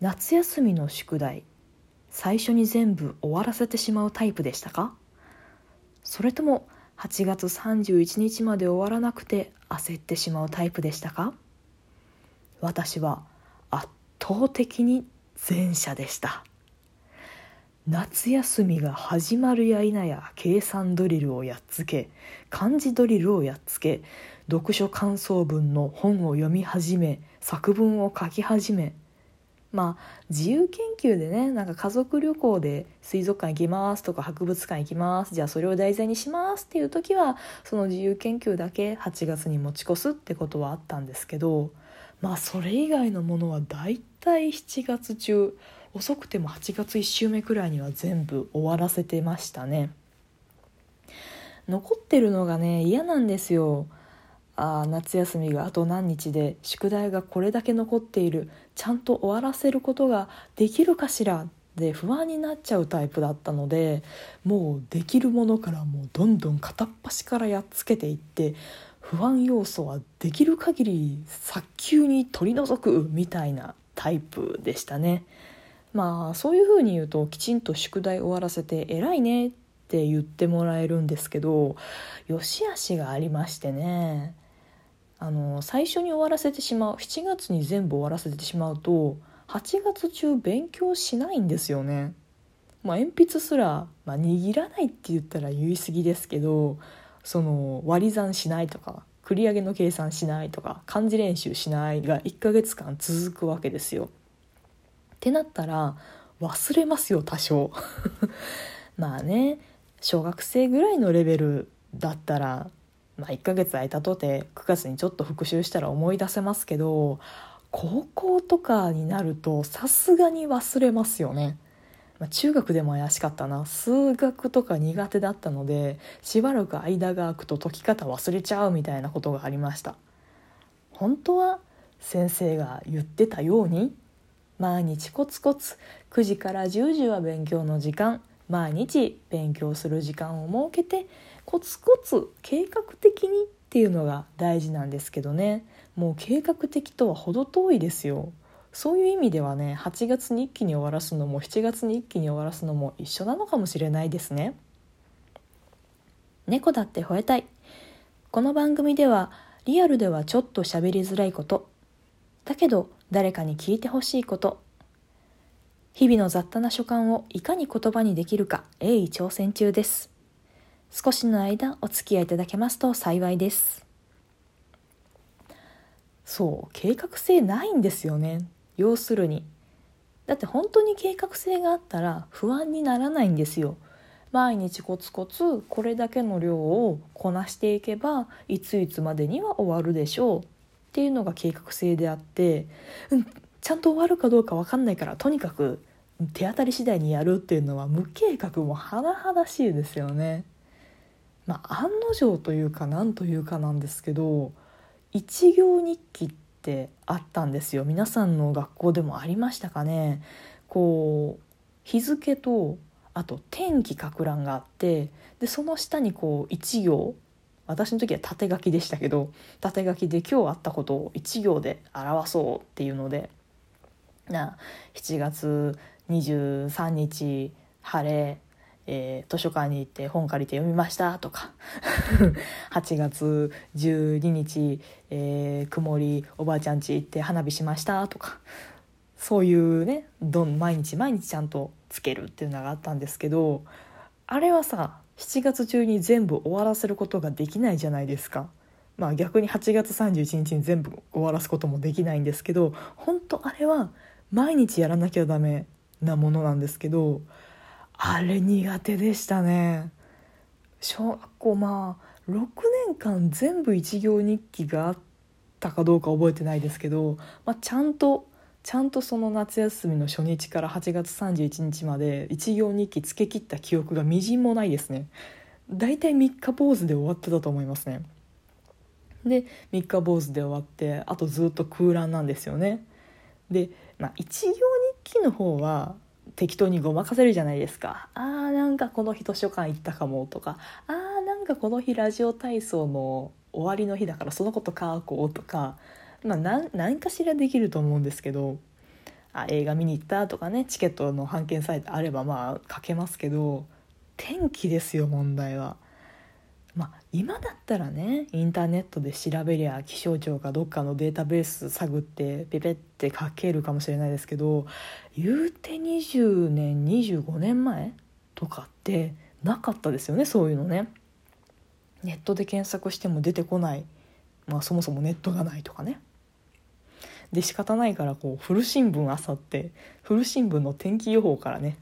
夏休みの宿題最初に全部終わらせてしまうタイプでしたか？それとも8月31日まで終わらなくて焦ってしまうタイプでしたか？私は圧倒的に前者でした。夏休みが始まるや否や計算ドリルをやっつけ漢字ドリルをやっつけ読書感想文の本を読み始め作文を書き始めまあ自由研究でねなんか家族旅行で水族館行きますとか博物館行きます。じゃあそれを題材にしますっていう時はその自由研究だけ8月に持ち越すってことはあったんですけどまあそれ以外のものはだいたい7月中遅くても8月1週目くらいには全部終わらせてましたね。残ってるのがね嫌なんですよ。あ夏休みがあと何日で宿題がこれだけ残っているちゃんと終わらせることができるかしらで不安になっちゃうタイプだったのでもうできるものからもうどんどん片っ端からやっつけていって不安要素はできる限り早急に取り除くみたいなタイプでしたね。まあそういうふうに言うときちんと宿題終わらせて偉いねって言ってもらえるんですけど良し悪しがありましてねあの最初に終わらせてしまう7月に全部終わらせてしまうと8月中勉強しないんですよね。まあ、鉛筆すら、まあ、握らないって言ったら言い過ぎですけどその割り算しないとか繰り上げの計算しないとか漢字練習しないが1ヶ月間続くわけですよ。ってなったら忘れますよ多少 まあね小学生ぐらいのレベルだったら、まあ、1ヶ月空いたとて9月にちょっと復習したら思い出せますけど高校とかになるとさすがに忘れますよね。まあ、中学でも怪しかったな数学とか苦手だったのでしばらく間が空くと解き方忘れちゃうみたいなことがありました本当は先生が言ってたように毎日コツコツ9時から10時は勉強の時間毎日勉強する時間を設けてコツコツ計画的にっていうのが大事なんですけどね。もう計画的とは程遠いですよ。そういう意味ではね8月に一気に終わらすのも7月に一気に終わらすのも一緒なのかもしれないですね。猫だって吠えたい。この番組ではリアルではちょっと喋りづらいこと。だけど誰かに聞いてほしいこと。日々の雑多な所感をいかに言葉にできるか鋭意挑戦中です。少しの間お付き合いいただけますと幸いです。そう計画性ないんですよね。要するに。だって本当に計画性があったら不安にならないんですよ。毎日コツコツこれだけの量をこなしていけばいついつまでには終わるでしょう。っていうのが計画性であって、うん、ちゃんと終わるかどうか分かんないからとにかく手当たり次第にやるっていうのは無計画も甚だしいですよね。まあ、案の定というか何というかなんですけど一行日記ってあったんですよ皆さんの学校でもありましたかねこう日付とあと天気書く欄があってでその下にこう一行私の時は縦書きでしたけど縦書きで今日あったことを1行で表そうっていうのでな7月23日晴れ、えー、図書館に行って本借りて読みましたとか 8月12日、えー、曇りおばあちゃん家行って花火しましたとかそういうねどん毎日毎日ちゃんとつけるっていうのがあったんですけどあれはさ7月中に全部終わらせることができないじゃないですか。まあ逆に8月31日に全部終わらすこともできないんですけど本当あれは毎日やらなきゃダメなものなんですけどあれ苦手でしたね。小学校まあ6年間全部一行日記があったかどうか覚えてないですけど、まあ、ちゃんとちゃんとその夏休みの初日から8月31日まで一行日記つけ切った記憶がみじんもないですね。だいたい3日坊主で終わってたと思いますね。で3日坊主で終わってあとずっと空欄なんですよね。で、まあ、一行日記の方は適当にごまかせるじゃないですか。あーなんかこの日図書館行ったかもとか。あーなんかこの日ラジオ体操の終わりの日だからそのこと書こうとか。まあ何何かしらできると思うんですけど。あ映画見に行ったとかねチケットの半券さえあればまあ書けますけど。天気ですよ問題は。まあ、今だったらねインターネットで調べりゃ気象庁かどっかのデータベース探ってペペって書けるかもしれないですけど言うて20年25年前とかってなかったですよねそういうのね。ネットで検索しても出てこない、まあ、そもそもネットがないとかね。で仕方ないからこう古新聞あさって古新聞の天気予報からね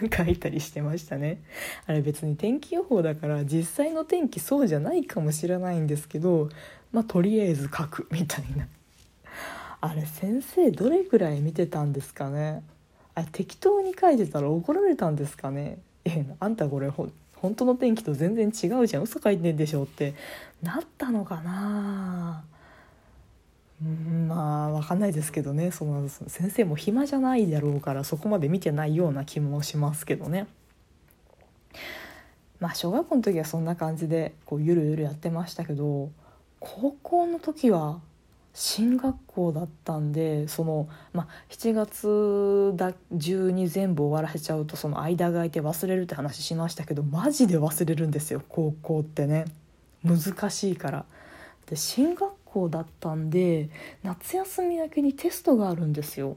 書いたりしてましたね。あれ別に天気予報だから実際の天気そうじゃないかもしれないんですけどまあとりあえず書く みたいな。あれ先生どれぐらい見てたんですかね。あ適当に書いてたら怒られたんですかね。えあんたこれほ本当の天気と全然違うじゃん。嘘書いてんでしょって。なったのかな。うんまあ分かんないですけどねその先生も暇じゃないだろうからそこまで見てないような気もしますけどね。まあ小学校の時はそんな感じでこうゆるゆるやってましたけど高校の時は進学校だったんでその、まあ、7月だ中に全部終わらせちゃうとその間が空いて忘れるって話しましたけどマジで忘れるんですよ高校ってね難しいから。で進学校だったんで夏休みだけにテストがあるんですよ。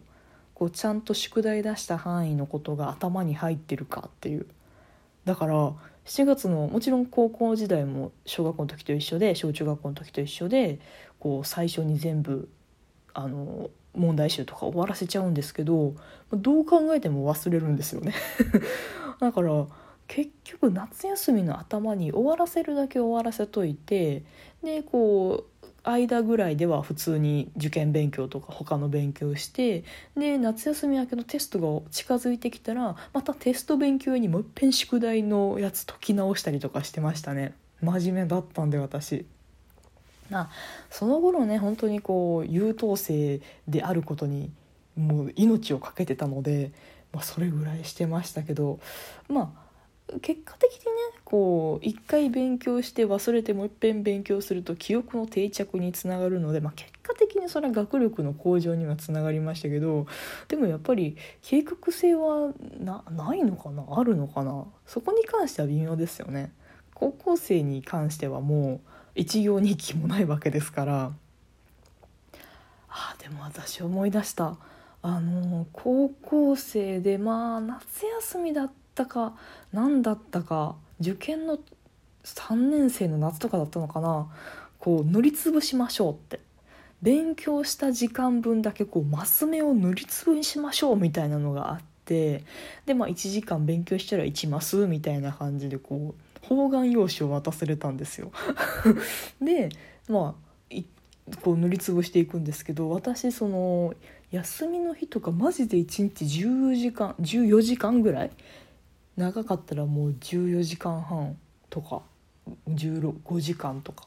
こうちゃんと宿題出した範囲のことが頭に入ってるかっていう。だから7月のもちろん高校時代も小学校の時と一緒で小中学校の時と一緒でこう最初に全部あの問題集とか終わらせちゃうんですけどどう考えても忘れるんですよね。だから結局夏休みの頭に終わらせるだけ終わらせといてでこう間ぐらいでは普通に受験勉強とか他の勉強してで夏休み明けのテストが近づいてきたらまたテスト勉強にもう一遍宿題のやつ解き直したりとかしてましたね真面目だったんで私。なその頃ね本当にこう優等生であることにもう命を懸けてたので、まあ、それぐらいしてましたけどまあ結果的にねこう一回勉強して忘れてもう一遍勉強すると記憶の定着につながるので、まあ、結果的にそれは学力の向上にはつながりましたけどでもやっぱり計画性はなないのかな？あるのかな？そこに関しては微妙ですよね。高校生に関してはもう一行日記もないわけですから。あでも私思い出した。あの高校生でまあ夏休みだったったか何だったか受験の3年生の夏とかだったのかな。こう塗りつぶしましょうって。勉強した時間分だけこうマス目を塗りつぶにしましょうみたいなのがあって。でまあ1時間勉強したら1マスみたいな感じでこう方眼用紙を渡されたんですよ。でまあこう塗りつぶしていくんですけど私その休みの日とかマジで1日10時間14時間ぐらい長かったらもう14時間半とか15時間とか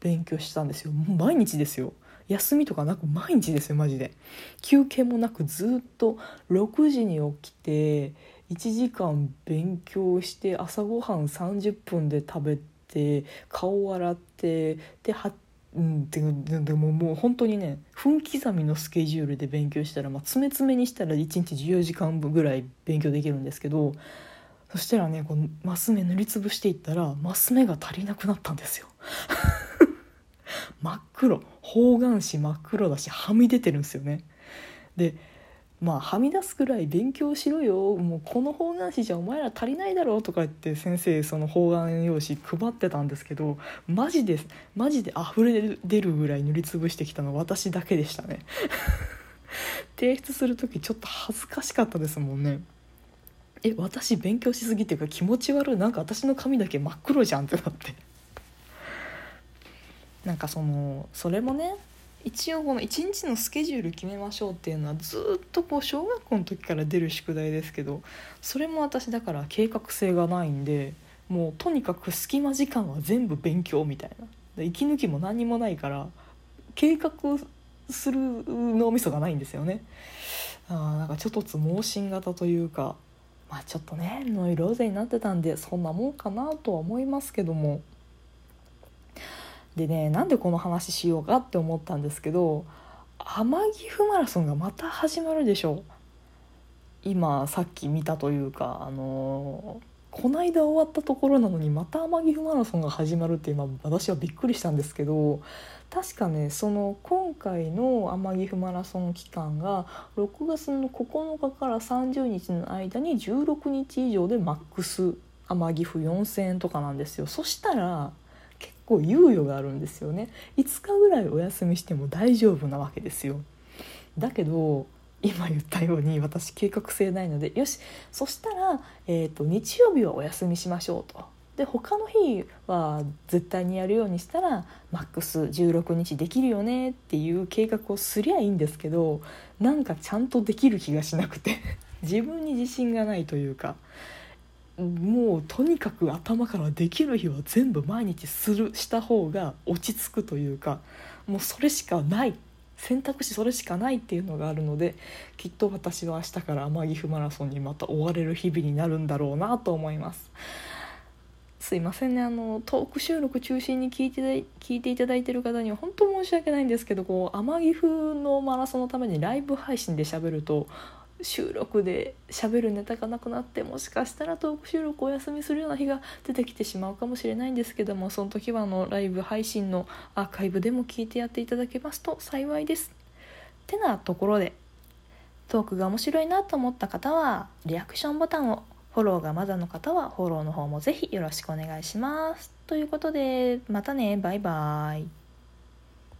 勉強したんですよ。もう毎日ですよ。休みとかなく毎日ですよマジで。休憩もなくずっと6時に起きて1時間勉強して朝ごはん30分で食べて顔洗ってではうんででももう本当にね分刻みのスケジュールで勉強したら、まあ、詰め詰めにしたら1日14時間ぐらい勉強できるんですけどそしたらねこうマス目塗りつぶしていったらマス目が足りなくなったんですよ。真っ黒。方眼紙真っ黒だしはみ出てるんですよね。でまあはみ出すくらい勉強しろよ。もうこの方眼紙じゃお前ら足りないだろうとか言って先生その方眼用紙配ってたんですけどマジでマジで溢れ出るぐらい塗りつぶしてきたの私だけでしたね。提出する時ちょっと恥ずかしかったですもんね。え私勉強しすぎっていうか気持ち悪い。なんか私の髪だけ真っ黒じゃんってなって。なんかそのそれもね一応この1日のスケジュール決めましょうっていうのはずっとこう小学校の時から出る宿題ですけどそれも私だから計画性がないんでもうとにかく隙間時間は全部勉強みたいな。息抜きも何にもないから計画する脳みそがないんですよね。あなんかちょっとつ盲信型というかまあちょっとねノイローゼになってたんでそんなもんかなとは思いますけども。でねなんでこの話しようかって思ったんですけど天城府マラソンがまた始まるでしょ。今さっき見たというかあのこないだ終わったところなのにまた天城マラソンが始まるって今私はびっくりしたんですけど確かねその今回の天城マラソン期間が6月の9日から30日の間に16日以上でマックス天城府4,000円とかなんですよ。そしたら結構猶予があるんですよね。5日ぐらいお休みしても大丈夫なわけですよ。だけど今言ったように私計画性ないのでよしそしたら、えーと、日曜日はお休みしましょうと。で他の日は絶対にやるようにしたらマックス16日できるよねっていう計画をすりゃいいんですけどなんかちゃんとできる気がしなくて。自分に自信がないというか。もうとにかく頭からできる日は全部毎日するした方が落ち着くというかもうそれしかない。選択肢それしかないっていうのがあるのできっと私は明日から天城マラソンにまた追われる日々になるんだろうなと思います。すいませんねあのトーク収録中心に聞いて聞いていただいてる方には本当申し訳ないんですけどこう天城のマラソンのためにライブ配信で喋ると収録で喋るネタがなくなってもしかしたらトーク収録お休みするような日が出てきてしまうかもしれないんですけどもその時はあのライブ配信のアーカイブでも聞いてやっていただけますと幸いです。ってなところでトークが面白いなと思った方はリアクションボタンをフォローがまだの方はフォローの方もぜひよろしくお願いします。ということでまたねバイバーイ。